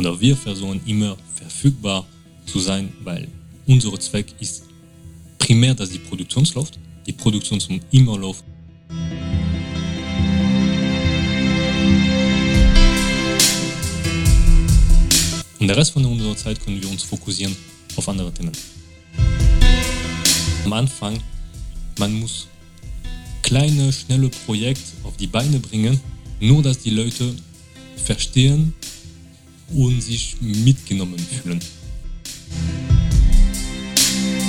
oder wir versuchen immer verfügbar zu sein, weil unser Zweck ist primär, dass die Produktion läuft, die Produktion zum immer läuft. Und der Rest von unserer Zeit können wir uns fokussieren auf andere Themen. Am Anfang, man muss kleine, schnelle Projekte auf die Beine bringen, nur dass die Leute verstehen und sich mitgenommen fühlen.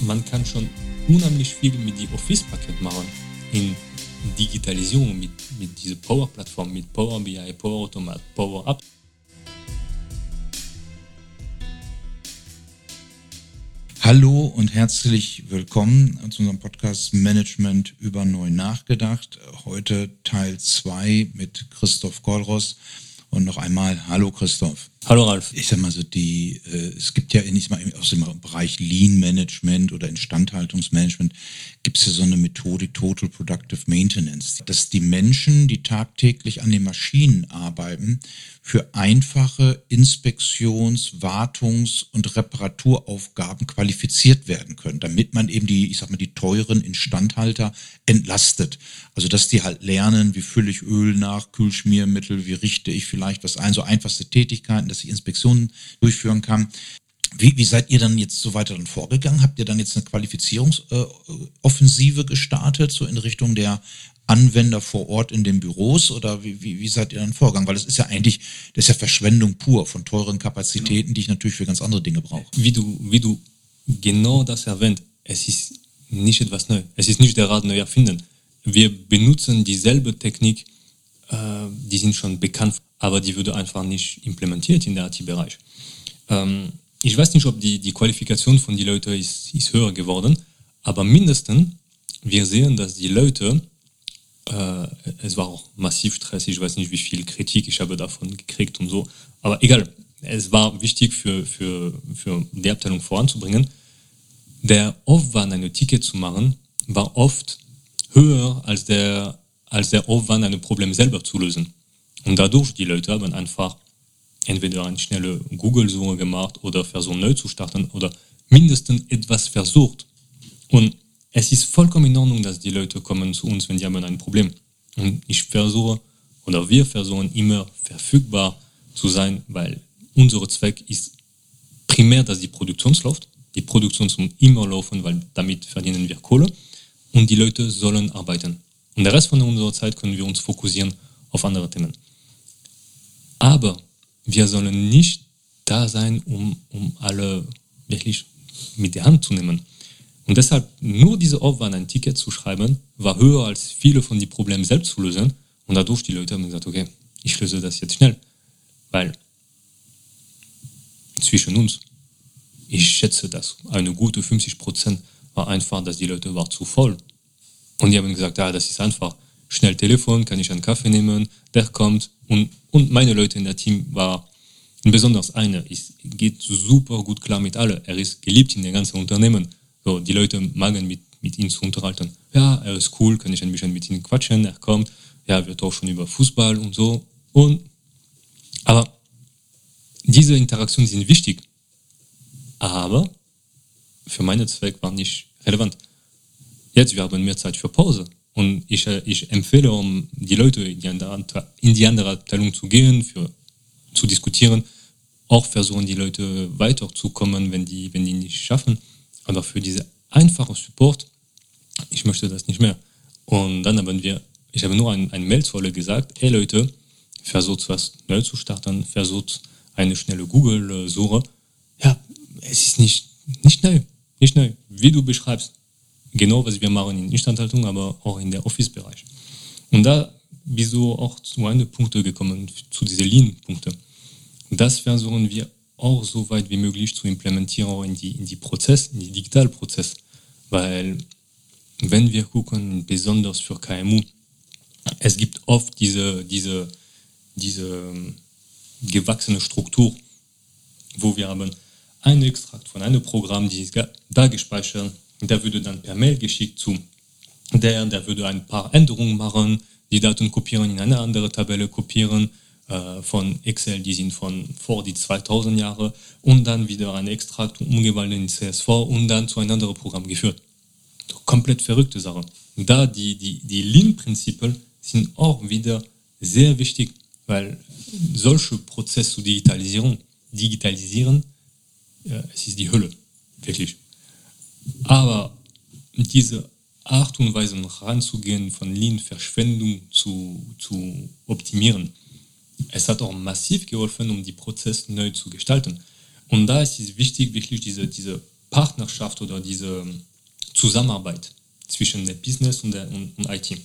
Man kann schon unheimlich viel mit die Office-Paket machen in Digitalisierung mit, mit dieser Power-Plattform, mit Power BI, Power Automat, Power Up. Hallo und herzlich willkommen zu unserem Podcast Management über neu nachgedacht. Heute Teil 2 mit Christoph Kollross. Und noch einmal, hallo Christoph. Hallo Ralf. Ich sag mal so, die, äh, es gibt ja in, mal, aus dem Bereich Lean Management oder Instandhaltungsmanagement gibt es ja so eine Methodik Total Productive Maintenance, dass die Menschen, die tagtäglich an den Maschinen arbeiten, für einfache Inspektions-, Wartungs- und Reparaturaufgaben qualifiziert werden können, damit man eben die, ich sag mal, die teuren Instandhalter entlastet. Also, dass die halt lernen, wie fülle ich Öl nach, Kühlschmiermittel, wie richte ich vielleicht was ein, so einfachste Tätigkeiten, dass ich Inspektionen durchführen kann. Wie, wie seid ihr dann jetzt so weiter dann vorgegangen? Habt ihr dann jetzt eine Qualifizierungsoffensive gestartet, so in Richtung der Anwender vor Ort in den Büros oder wie, wie, wie seid ihr dann vorgegangen? Weil das ist ja eigentlich, das ist ja Verschwendung pur von teuren Kapazitäten, die ich natürlich für ganz andere Dinge brauche. Wie du, wie du genau das erwähnt, es ist nicht etwas Neues. Es ist nicht der Rad neu erfinden. Wir benutzen dieselbe Technik, äh, die sind schon bekannt, aber die würde einfach nicht implementiert in der IT-Bereich. Ähm, ich weiß nicht, ob die, die Qualifikation von den Leuten ist, ist höher geworden, aber mindestens wir sehen, dass die Leute, äh, es war auch massiv stressig, ich weiß nicht, wie viel Kritik ich habe davon gekriegt und so, aber egal, es war wichtig für, für, für die Abteilung voranzubringen. Der Aufwand, eine Ticket zu machen, war oft höher als der, als der Aufwand, ein Problem selber zu lösen. Und dadurch, die Leute haben einfach entweder eine schnelle Google-Suche gemacht oder versucht neu zu starten oder mindestens etwas versucht. Und es ist vollkommen in Ordnung, dass die Leute kommen zu uns, wenn die haben ein Problem. Und ich versuche oder wir versuchen immer verfügbar zu sein, weil unser Zweck ist primär, dass die Produktion läuft. Die Produktion zum immer laufen, weil damit verdienen wir Kohle. Und die Leute sollen arbeiten. Und der Rest von unserer Zeit können wir uns fokussieren auf andere Themen. Aber wir sollen nicht da sein, um, um alle wirklich mit der Hand zu nehmen. Und deshalb nur diese Aufwand, ein Ticket zu schreiben, war höher als viele von den Problemen selbst zu lösen. Und dadurch die Leute haben gesagt, okay, ich löse das jetzt schnell. Weil zwischen uns, ich schätze das, eine gute 50 Prozent war einfach, dass die Leute waren zu voll. Und die haben gesagt, ja, das ist einfach. Schnell Telefon, kann ich einen Kaffee nehmen, der kommt, und, und meine Leute in der Team war, besonders einer, ist, geht super gut klar mit allen. Er ist geliebt in dem ganzen Unternehmen. So, die Leute magen mit, mit ihm zu unterhalten. Ja, er ist cool, kann ich ein bisschen mit ihm quatschen, er kommt. Ja, wir tauschen über Fußball und so. Und, aber diese Interaktionen sind wichtig. Aber für meinen Zweck war nicht relevant. Jetzt, wir haben mehr Zeit für Pause. Und ich, äh, ich empfehle, um die Leute in die, andere, in die andere Abteilung zu gehen, für, zu diskutieren, auch versuchen, die Leute weiterzukommen, wenn die, wenn die nicht schaffen. Aber für diese einfache Support, ich möchte das nicht mehr. Und dann haben wir, ich habe nur ein, ein Mail zu alle gesagt, hey Leute, versucht was neu zu starten, versucht eine schnelle Google-Suche. Ja, es ist nicht, nicht neu, nicht neu, wie du beschreibst genau, was wir machen in Instandhaltung, aber auch in der Office-Bereich. Und da bist du auch zu einem Punkt gekommen, zu diesen Lean-Punkten. Das versuchen wir auch so weit wie möglich zu implementieren auch in die, in die Prozess, in die Digitalprozess. Weil wenn wir gucken, besonders für KMU, es gibt oft diese, diese, diese ähm, gewachsene Struktur, wo wir haben einen Extrakt von einem Programm, die ist da gespeichert, der würde dann per Mail geschickt zu der, der würde ein paar Änderungen machen, die Daten kopieren, in eine andere Tabelle kopieren, äh, von Excel, die sind von vor die 2000 Jahre und dann wieder ein Extrakt umgewandelt in CSV und dann zu einem anderen Programm geführt. Komplett verrückte Sache. Da die, die, die Lean-Prinzipien sind auch wieder sehr wichtig, weil solche Prozesse zur Digitalisierung, digitalisieren, ja, es ist die Hölle, wirklich. Aber diese Art und Weise ranzugehen, von Lean-Verschwendung zu, zu optimieren, es hat auch massiv geholfen, um die Prozesse neu zu gestalten. Und da ist es wichtig, wirklich diese, diese Partnerschaft oder diese Zusammenarbeit zwischen der Business und der und, und IT.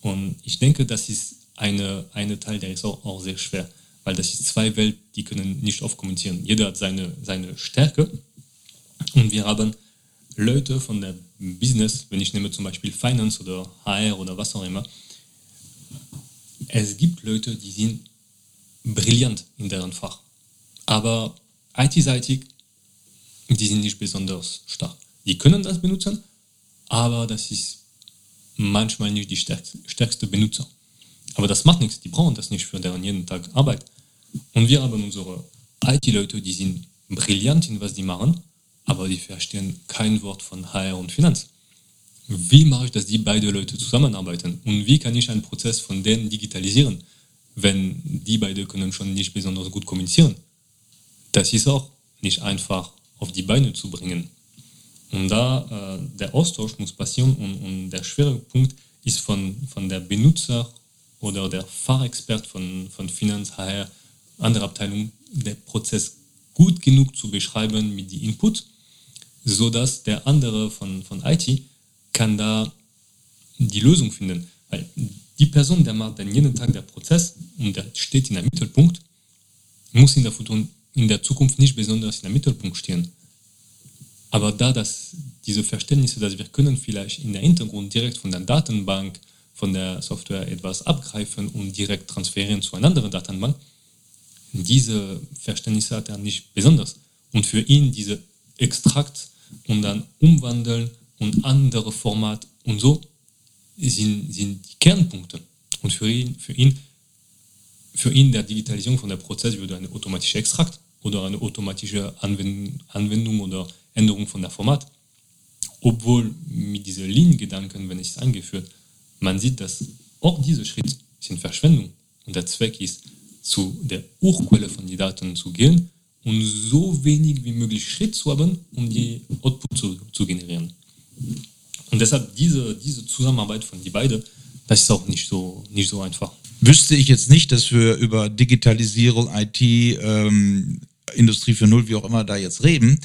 Und ich denke, das ist eine, eine Teil, der ist auch, auch sehr schwer, weil das ist zwei Welten, die können nicht oft kommunizieren. Jeder hat seine, seine Stärke und wir haben Leute von der Business, wenn ich nehme zum Beispiel Finance oder HR oder was auch immer, es gibt Leute, die sind brillant in deren Fach, aber IT-seitig, die sind nicht besonders stark. Die können das benutzen, aber das ist manchmal nicht die stärkste, Benutzer. Aber das macht nichts, die brauchen das nicht für deren jeden Tag Arbeit. Und wir haben unsere IT-Leute, die sind brillant in was die machen, aber die verstehen kein Wort von HR und Finanz. Wie mache ich, dass die beiden Leute zusammenarbeiten? Und wie kann ich einen Prozess von denen digitalisieren, wenn die beiden können schon nicht besonders gut kommunizieren? Das ist auch nicht einfach auf die Beine zu bringen. Und da äh, der Austausch muss passieren und, und der Schwerpunkt ist von, von der Benutzer oder der Fachexpert von, von Finanz, HR, andere Abteilung, der Prozess gut genug zu beschreiben mit die Input, so dass der andere von, von IT kann da die Lösung finden. Weil die Person, der macht dann jeden Tag der Prozess und der steht in der Mittelpunkt, muss in der, in der Zukunft nicht besonders in der Mittelpunkt stehen. Aber da das, diese Verständnisse, dass wir können vielleicht in der Hintergrund direkt von der Datenbank, von der Software etwas abgreifen und direkt transferieren zu einer anderen Datenbank, diese Verständnisse hat er nicht besonders. Und für ihn diese Extrakt und dann umwandeln und andere Format und so sind, sind die Kernpunkte. Und für ihn, für ihn, für ihn der Digitalisierung von der Prozess würde eine automatische Extrakt oder eine automatische Anwendung, oder Änderung von der Format. Obwohl mit diesen Liniengedanken, wenn es eingeführt, man sieht, dass auch diese Schritte sind Verschwendung. Und der Zweck ist, zu der Urquelle von den Daten zu gehen und so wenig wie möglich Schritt zu haben, um die Output zu, zu generieren. Und deshalb diese, diese Zusammenarbeit von die beiden, das ist auch nicht so, nicht so einfach. Wüsste ich jetzt nicht, dass wir über Digitalisierung, IT, ähm, Industrie für Null, wie auch immer da jetzt reden,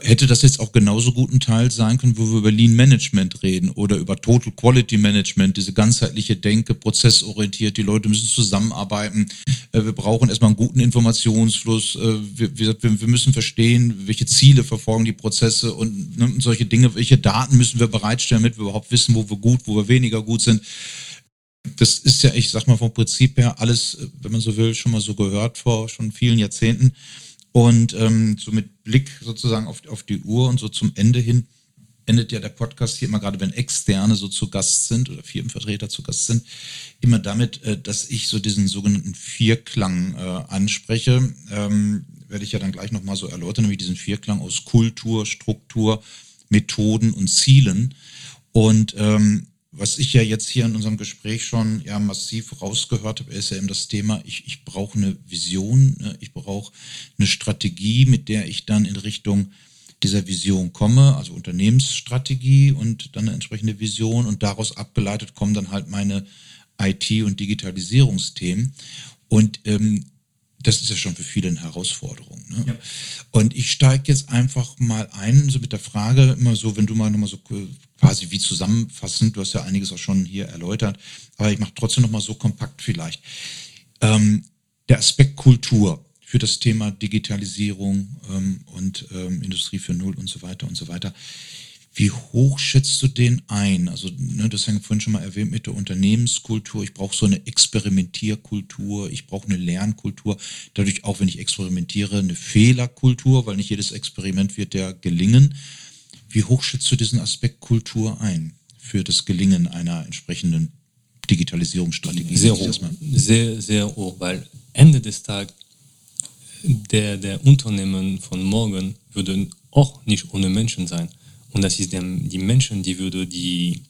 hätte das jetzt auch genauso gut ein Teil sein können, wo wir über Lean Management reden oder über Total Quality Management, diese ganzheitliche Denke, prozessorientiert, die Leute müssen zusammenarbeiten, äh, wir brauchen erstmal einen guten Informationsfluss, äh, wir, müssen verstehen, welche Ziele verfolgen die Prozesse und ne, solche Dinge, welche Daten müssen wir bereitstellen, damit wir überhaupt wissen, wo wir gut, wo wir weniger gut sind. Das ist ja, ich sag mal vom Prinzip her alles, wenn man so will, schon mal so gehört vor schon vielen Jahrzehnten. Und ähm, so mit Blick sozusagen auf, auf die Uhr und so zum Ende hin endet ja der Podcast hier immer gerade, wenn Externe so zu Gast sind oder Firmenvertreter zu Gast sind, immer damit, äh, dass ich so diesen sogenannten Vierklang äh, anspreche. Ähm, werde ich ja dann gleich nochmal so erläutern, nämlich diesen Vierklang aus Kultur, Struktur, Methoden und Zielen. Und ähm, was ich ja jetzt hier in unserem Gespräch schon ja massiv rausgehört habe, ist ja eben das Thema, ich, ich brauche eine Vision, ne? ich brauche eine Strategie, mit der ich dann in Richtung dieser Vision komme, also Unternehmensstrategie und dann eine entsprechende Vision und daraus abgeleitet kommen dann halt meine IT- und Digitalisierungsthemen. Und ähm, das ist ja schon für viele eine Herausforderung. Ne? Ja. Und ich steige jetzt einfach mal ein, so mit der Frage, immer so, wenn du mal nochmal so quasi wie zusammenfassend, du hast ja einiges auch schon hier erläutert, aber ich mache trotzdem nochmal so kompakt vielleicht. Ähm, der Aspekt Kultur für das Thema Digitalisierung ähm, und ähm, Industrie für Null und so weiter und so weiter. Wie hoch schätzt du den ein? Also, ne, das haben wir vorhin schon mal erwähnt mit der Unternehmenskultur. Ich brauche so eine Experimentierkultur, ich brauche eine Lernkultur. Dadurch auch, wenn ich experimentiere, eine Fehlerkultur, weil nicht jedes Experiment wird ja gelingen. Wie hoch schätzt du diesen Aspekt Kultur ein für das Gelingen einer entsprechenden Digitalisierungsstrategie? Sehr, hoch, sehr, sehr hoch, weil Ende des Tages der, der Unternehmen von morgen würden auch nicht ohne Menschen sein. Und das ist die Menschen, die würde die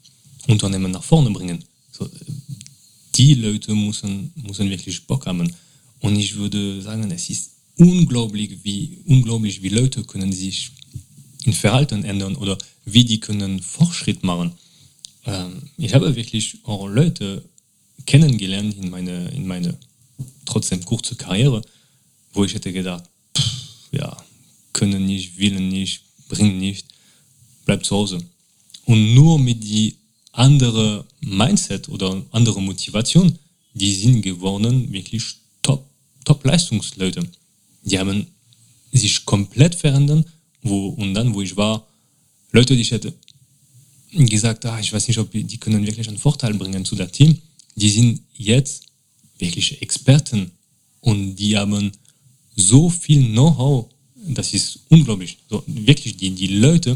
Unternehmen nach vorne bringen. So, die Leute müssen, müssen wirklich Bock haben. Und ich würde sagen, es ist unglaublich, wie, unglaublich, wie Leute können sich in Verhalten ändern oder wie die können Fortschritt machen. Ähm, ich habe wirklich auch Leute kennengelernt in meine, in meine trotzdem kurze Karriere, wo ich hätte gedacht, pff, ja, können nicht, willen nicht, bringen nicht, bleib zu Hause. Und nur mit die andere Mindset oder andere Motivation, die sind geworden wirklich top, top Leistungsleute. Die haben sich komplett verändert, wo, und dann, wo ich war, Leute, die ich hätte gesagt, ah, ich weiß nicht, ob die, können wirklich einen Vorteil bringen zu der Team, die sind jetzt wirklich Experten und die haben so viel Know-how, das ist unglaublich. So, wirklich, die, die Leute,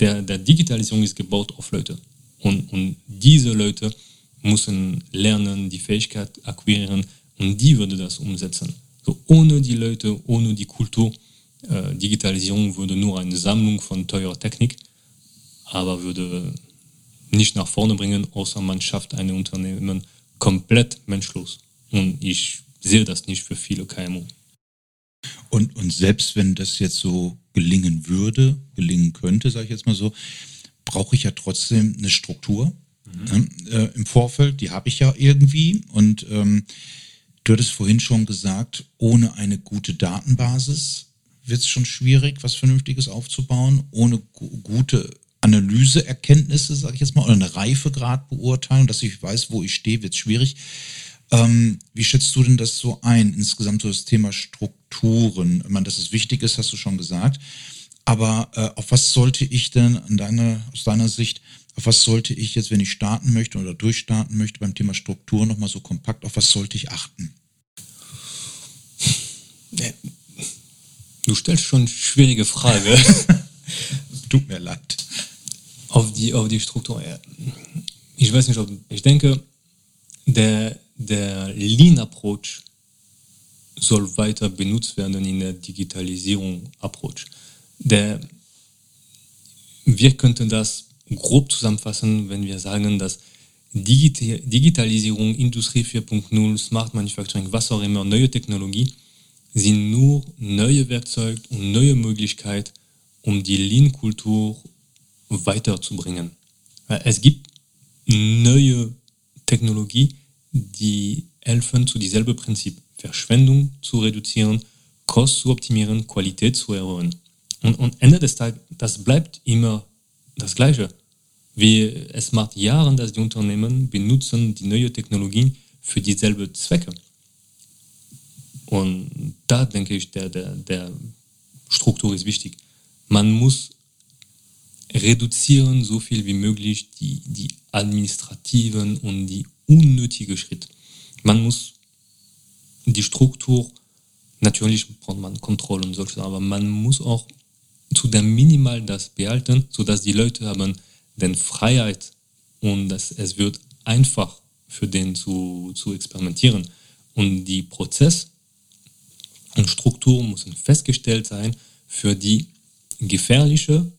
der, der Digitalisierung ist gebaut auf Leute. Und, und diese Leute müssen lernen, die Fähigkeit akquirieren und die würde das umsetzen. So, ohne die Leute, ohne die Kultur, äh, Digitalisierung würde nur eine Sammlung von teurer Technik, aber würde nicht nach vorne bringen, außer man schafft ein Unternehmen komplett menschlos. Und ich sehe das nicht für viele KMU. Und, und selbst wenn das jetzt so gelingen würde, gelingen könnte, sage ich jetzt mal so, brauche ich ja trotzdem eine Struktur mhm. äh, im Vorfeld. Die habe ich ja irgendwie. Und ähm, du hattest vorhin schon gesagt, ohne eine gute Datenbasis wird es schon schwierig, was Vernünftiges aufzubauen. Ohne gute Analyseerkenntnisse, sage ich jetzt mal, oder eine Reifegradbeurteilung, dass ich weiß, wo ich stehe, wird es schwierig. Ähm, wie schätzt du denn das so ein, insgesamt so das Thema Strukturen? Ich meine, dass es wichtig ist, hast du schon gesagt. Aber äh, auf was sollte ich denn deiner, aus deiner Sicht, auf was sollte ich jetzt, wenn ich starten möchte oder durchstarten möchte beim Thema Struktur nochmal so kompakt, auf was sollte ich achten? Du stellst schon schwierige Frage. Tut mir leid. Auf die, auf die Struktur. Ich weiß nicht, ob ich denke, der, der Lean-Approach soll weiter benutzt werden in der Digitalisierung-Approach. Der, wir könnten das grob zusammenfassen, wenn wir sagen, dass Digita Digitalisierung, Industrie 4.0, Smart Manufacturing, was auch immer, neue Technologie, sind nur neue Werkzeuge und neue Möglichkeiten, um die Lean-Kultur weiterzubringen. Es gibt neue Technologie, die helfen zu dieselbe Prinzip, Verschwendung zu reduzieren, Kosten zu optimieren, Qualität zu erhöhen. Und, und Ende des Tages, das bleibt immer das Gleiche. Wie es macht Jahre, dass die Unternehmen benutzen die neue Technologien für dieselbe Zwecke. Und da denke ich, der, der, der Struktur ist wichtig. Man muss reduzieren so viel wie möglich die, die administrativen und die unnötigen Schritte. Man muss die Struktur, natürlich braucht man Kontrolle und solches, aber man muss auch zu der Minimal das behalten, sodass die Leute haben den Freiheit und dass es wird einfach für den zu, zu experimentieren. Und die Prozess und Struktur müssen festgestellt sein für die gefährliche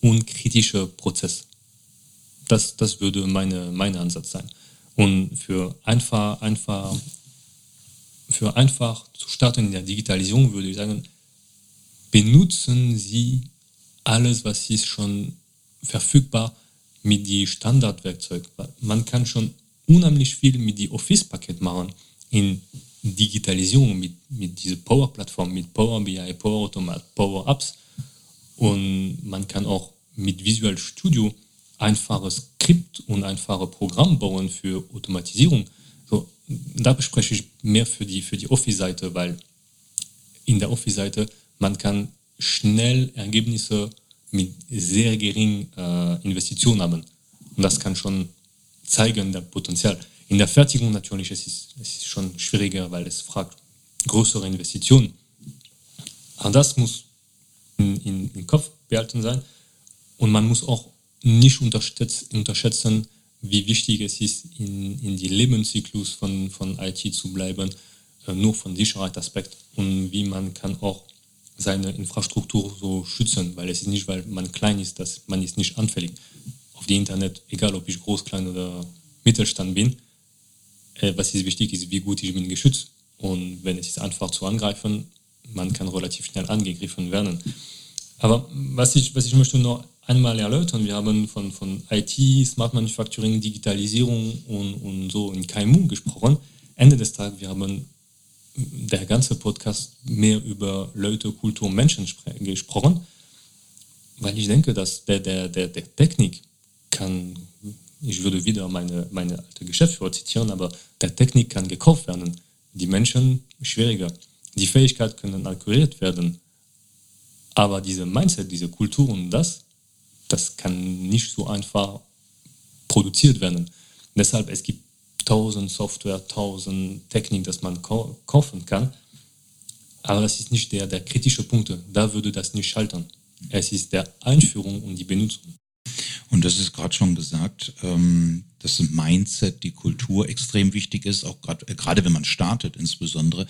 und kritische Prozess. Das, das würde meine, mein Ansatz sein. Und für einfach, einfach, für einfach zu starten in der Digitalisierung würde ich sagen, benutzen Sie alles, was ist schon verfügbar mit die Standardwerkzeug. Man kann schon unheimlich viel mit die Office-Paket machen in Digitalisierung mit, mit dieser Power-Plattform, mit Power BI, Power Automat, Power Apps. Und man kann auch mit Visual Studio einfache Skript und einfache Programm bauen für Automatisierung. So, da bespreche ich mehr für die, für die Office-Seite, weil in der Office-Seite man kann schnell Ergebnisse mit sehr geringen äh, Investitionen haben. Und das kann schon zeigen, der Potenzial. In der Fertigung natürlich es ist es schon schwieriger, weil es fragt größere Investitionen. Aber das muss in, in, im Kopf behalten sein. Und man muss auch nicht unterschätzen, wie wichtig es ist, in, in die Lebenszyklus von, von IT zu bleiben, äh, nur von Sicherheitsaspekt und wie man kann auch seine Infrastruktur so schützen, weil es ist nicht, weil man klein ist, dass man ist nicht anfällig auf die Internet, egal ob ich groß, klein oder Mittelstand bin. Äh, was ist wichtig ist, wie gut ich bin geschützt. Und wenn es ist einfach zu angreifen, man kann relativ schnell angegriffen werden. Aber was ich, was ich möchte noch einmal erläutern, wir haben von, von IT, Smart Manufacturing, Digitalisierung und, und so in KMU gesprochen. Ende des Tages, wir haben der ganze Podcast mehr über Leute, Kultur, Menschen gesprochen, weil ich denke, dass der, der, der, der Technik kann, ich würde wieder meine, meine alte Geschäftsführer zitieren, aber der Technik kann gekauft werden, die Menschen schwieriger. Die Fähigkeit können akquiriert werden, aber diese Mindset, diese Kultur und das, das kann nicht so einfach produziert werden. Deshalb, es gibt tausend Software, tausend Technik, das man kaufen kann. Aber das ist nicht der, der kritische Punkt. Da würde das nicht schalten. Es ist der Einführung und die Benutzung. Und das ist gerade schon gesagt, ähm, dass das Mindset, die Kultur extrem wichtig ist, auch äh, gerade wenn man startet insbesondere.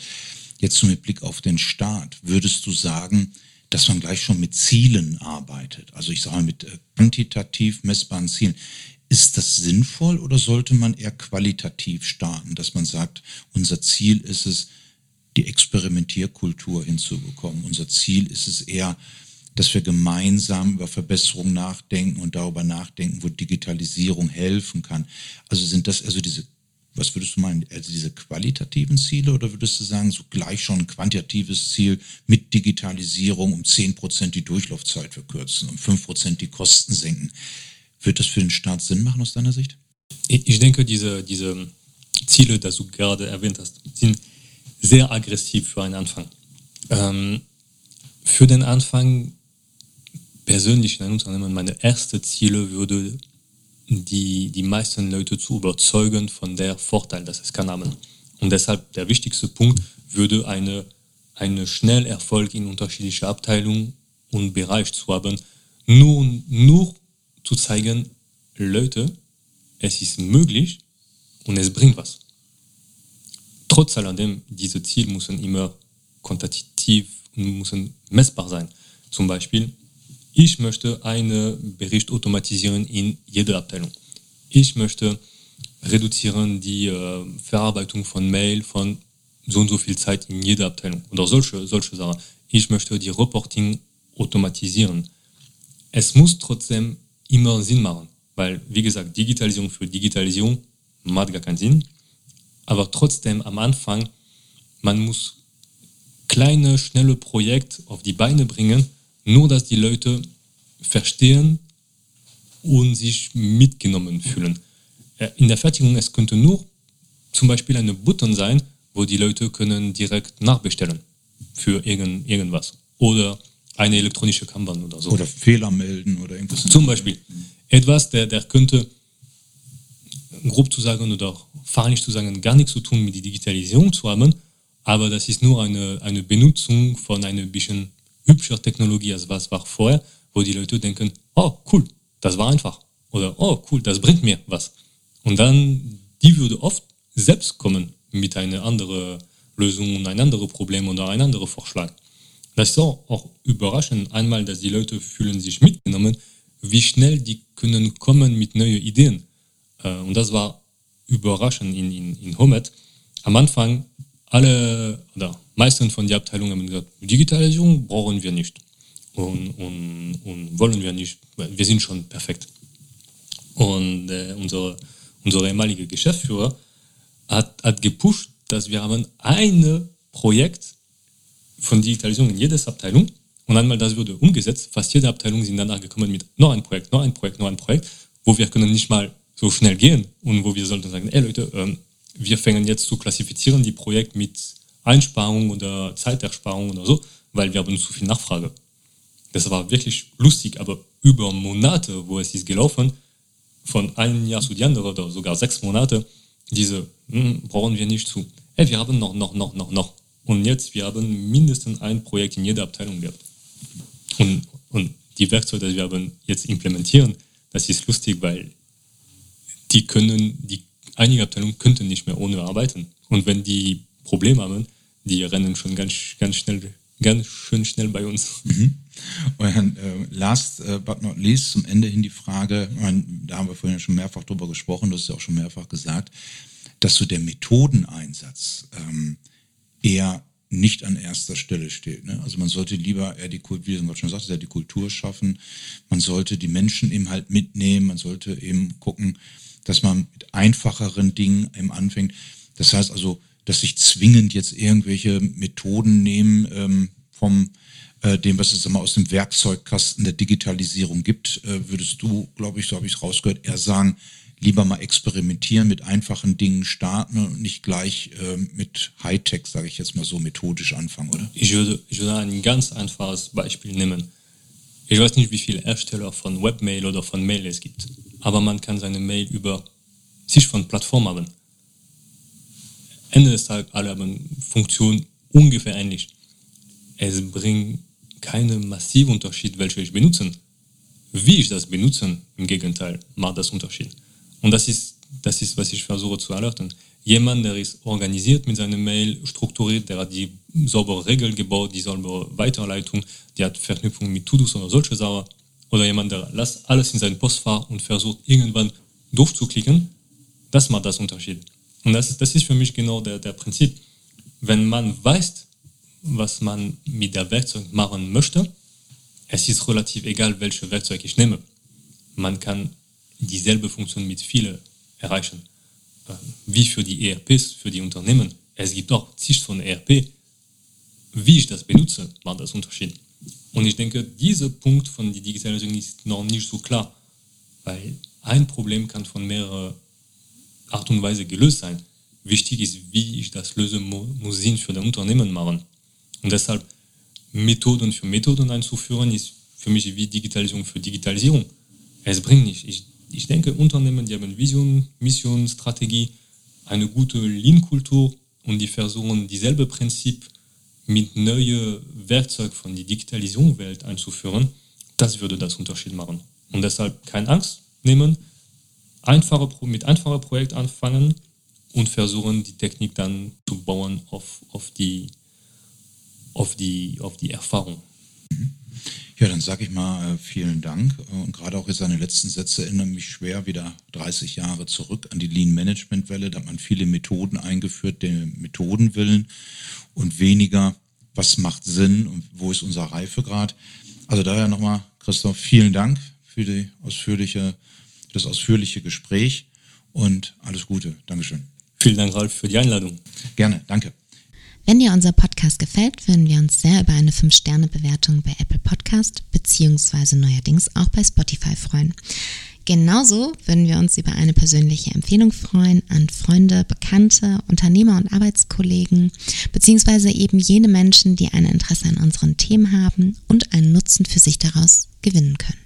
Jetzt mit Blick auf den Start, würdest du sagen, dass man gleich schon mit Zielen arbeitet? Also ich sage mit äh, quantitativ messbaren Zielen. Ist das sinnvoll oder sollte man eher qualitativ starten, dass man sagt, unser Ziel ist es, die Experimentierkultur hinzubekommen. Unser Ziel ist es eher, dass wir gemeinsam über Verbesserungen nachdenken und darüber nachdenken, wo Digitalisierung helfen kann. Also sind das also diese, was würdest du meinen, also diese qualitativen Ziele oder würdest du sagen, so gleich schon ein quantitatives Ziel mit Digitalisierung um zehn Prozent die Durchlaufzeit verkürzen, um fünf Prozent die Kosten senken? Wird das für den Staat Sinn machen aus deiner Sicht? Ich denke, diese, diese Ziele, die du gerade erwähnt hast, sind sehr aggressiv für einen Anfang. Ähm, für den Anfang persönlich in einem Unternehmen, meine erste Ziele würde die, die meisten Leute zu überzeugen von der Vorteil, dass es kann haben. Und deshalb der wichtigste Punkt würde eine, eine schnell Erfolg in unterschiedliche Abteilungen und Bereich zu haben. Nur, nur zu zeigen, Leute, es ist möglich und es bringt was. Trotz alledem, diese Ziele müssen immer quantitativ und müssen messbar sein. Zum Beispiel, ich möchte einen Bericht automatisieren in jeder Abteilung. Ich möchte reduzieren die äh, Verarbeitung von Mail von so und so viel Zeit in jeder Abteilung oder solche, solche Sachen. Ich möchte die Reporting automatisieren. Es muss trotzdem immer Sinn machen. Weil, wie gesagt, Digitalisierung für Digitalisierung macht gar keinen Sinn. Aber trotzdem am Anfang, man muss kleine, schnelle Projekte auf die Beine bringen, nur dass die Leute verstehen und sich mitgenommen fühlen. Äh, in der Fertigung, es könnte nur zum Beispiel eine Button sein, wo die Leute können direkt nachbestellen für irgend, irgendwas. Oder eine elektronische Kanban oder so. Oder Fehler melden oder irgendwas. Zum Beispiel. Etwas, der, der könnte, grob zu sagen oder auch fachlich zu sagen, gar nichts zu tun mit der Digitalisierung zu haben, aber das ist nur eine, eine Benutzung von einer bisschen hübscher Technologie, als was war vorher, wo die Leute denken, oh cool, das war einfach. Oder oh cool, das bringt mir was. Und dann, die würde oft selbst kommen mit einer anderen Lösung und ein anderes Problem oder ein anderer Vorschlag. Das ist auch, auch überraschend, einmal, dass die Leute fühlen sich mitgenommen, wie schnell die können kommen mit neuen Ideen. Äh, und das war überraschend in, in, in Homet. Am Anfang, alle oder meisten von den Abteilungen haben gesagt, Digitalisierung brauchen wir nicht. Und, und, und wollen wir nicht, wir sind schon perfekt. Und äh, unsere, unsere ehemalige Geschäftsführer hat, hat gepusht, dass wir haben ein Projekt von Digitalisierung in jeder Abteilung. Und einmal das wurde umgesetzt, fast jede Abteilung sind danach gekommen mit noch ein Projekt, noch ein Projekt, noch ein Projekt, wo wir können nicht mal so schnell gehen und wo wir sollten sagen, ey Leute, ähm, wir fangen jetzt zu klassifizieren die Projekte mit Einsparung oder Zeitersparung oder so, weil wir haben zu viel Nachfrage. Das war wirklich lustig, aber über Monate, wo es ist gelaufen, von einem Jahr zu die andere oder sogar sechs Monate, diese hm, brauchen wir nicht zu. Ey, wir haben noch, noch, noch, noch, noch. Und jetzt, wir haben mindestens ein Projekt in jeder Abteilung gehabt. Und, und die Werkzeuge, die wir haben jetzt implementieren, das ist lustig, weil die können, die einige Abteilungen könnten nicht mehr ohne arbeiten. Und wenn die Probleme haben, die rennen schon ganz, ganz schnell, ganz schön schnell bei uns. Mhm. Und äh, last uh, but not least, zum Ende hin die Frage, da haben wir vorhin schon mehrfach drüber gesprochen, du hast ja auch schon mehrfach gesagt, dass so der Methodeneinsatz ähm, eher nicht an erster Stelle steht. Ne? Also man sollte lieber eher die Kultur, wie du schon sagst, ja die Kultur schaffen. Man sollte die Menschen eben halt mitnehmen. Man sollte eben gucken, dass man mit einfacheren Dingen eben anfängt. Das heißt also, dass sich zwingend jetzt irgendwelche Methoden nehmen ähm, vom äh, dem, was es immer aus dem Werkzeugkasten der Digitalisierung gibt, äh, würdest du, glaube ich, so habe ich es rausgehört, eher sagen, lieber mal experimentieren, mit einfachen Dingen starten und nicht gleich äh, mit Hightech, sage ich jetzt mal so, methodisch anfangen, oder? Ich würde, ich würde ein ganz einfaches Beispiel nehmen. Ich weiß nicht, wie viele Ersteller von Webmail oder von Mail es gibt, aber man kann seine Mail über sich von Plattform haben. Ende des Tages alle haben Funktionen ungefähr ähnlich. Es bringt keinen massiven Unterschied, welche ich benutze. Wie ich das benutze, im Gegenteil, macht das Unterschied. Und das ist, das ist, was ich versuche zu erläutern. Jemand, der ist organisiert mit seiner Mail, strukturiert, der hat die saubere Regel gebaut, die saubere Weiterleitung, die hat Verknüpfung mit To-Dos oder solche Sachen. Oder jemand, der lässt alles in seinen Postfach und versucht irgendwann durchzuklicken, das macht das Unterschied. Und das, das ist für mich genau der, der Prinzip. Wenn man weiß, was man mit der Werkzeug machen möchte, es ist relativ egal, welche Werkzeug ich nehme. Man kann dieselbe Funktion mit vielen erreichen. Wie für die ERPs, für die Unternehmen. Es gibt auch zig von ERP. Wie ich das benutze, macht das Unterschied. Und ich denke, dieser Punkt von der Digitalisierung ist noch nicht so klar, weil ein Problem kann von mehreren Art und Weise gelöst sein. Wichtig ist, wie ich das löse, muss Sinn für das Unternehmen machen. Und deshalb Methoden für Methoden einzuführen, ist für mich wie Digitalisierung für Digitalisierung. Es bringt nicht. Ich ich denke, Unternehmen, die haben Vision, Mission, Strategie, eine gute Lean-Kultur und die versuchen, dieselbe Prinzip mit neuen Werkzeugen von der Digitalisierungswelt einzuführen, das würde das Unterschied machen. Und deshalb keine Angst nehmen, einfache, mit einfachen Projekt anfangen und versuchen, die Technik dann zu bauen auf, auf, die, auf, die, auf die Erfahrung. Ja, dann sage ich mal äh, vielen Dank. Und gerade auch jetzt seine letzten Sätze erinnern mich schwer wieder 30 Jahre zurück an die Lean Management Welle. Da hat man viele Methoden eingeführt, den Methoden willen und weniger, was macht Sinn und wo ist unser Reifegrad. Also daher nochmal, Christoph, vielen Dank für die ausführliche, das ausführliche Gespräch und alles Gute. Dankeschön. Vielen Dank, Ralf, für die Einladung. Gerne, danke. Wenn dir unser Podcast gefällt, würden wir uns sehr über eine 5-Sterne-Bewertung bei Apple Podcast beziehungsweise neuerdings auch bei Spotify freuen. Genauso würden wir uns über eine persönliche Empfehlung freuen an Freunde, Bekannte, Unternehmer und Arbeitskollegen, beziehungsweise eben jene Menschen, die ein Interesse an unseren Themen haben und einen Nutzen für sich daraus gewinnen können.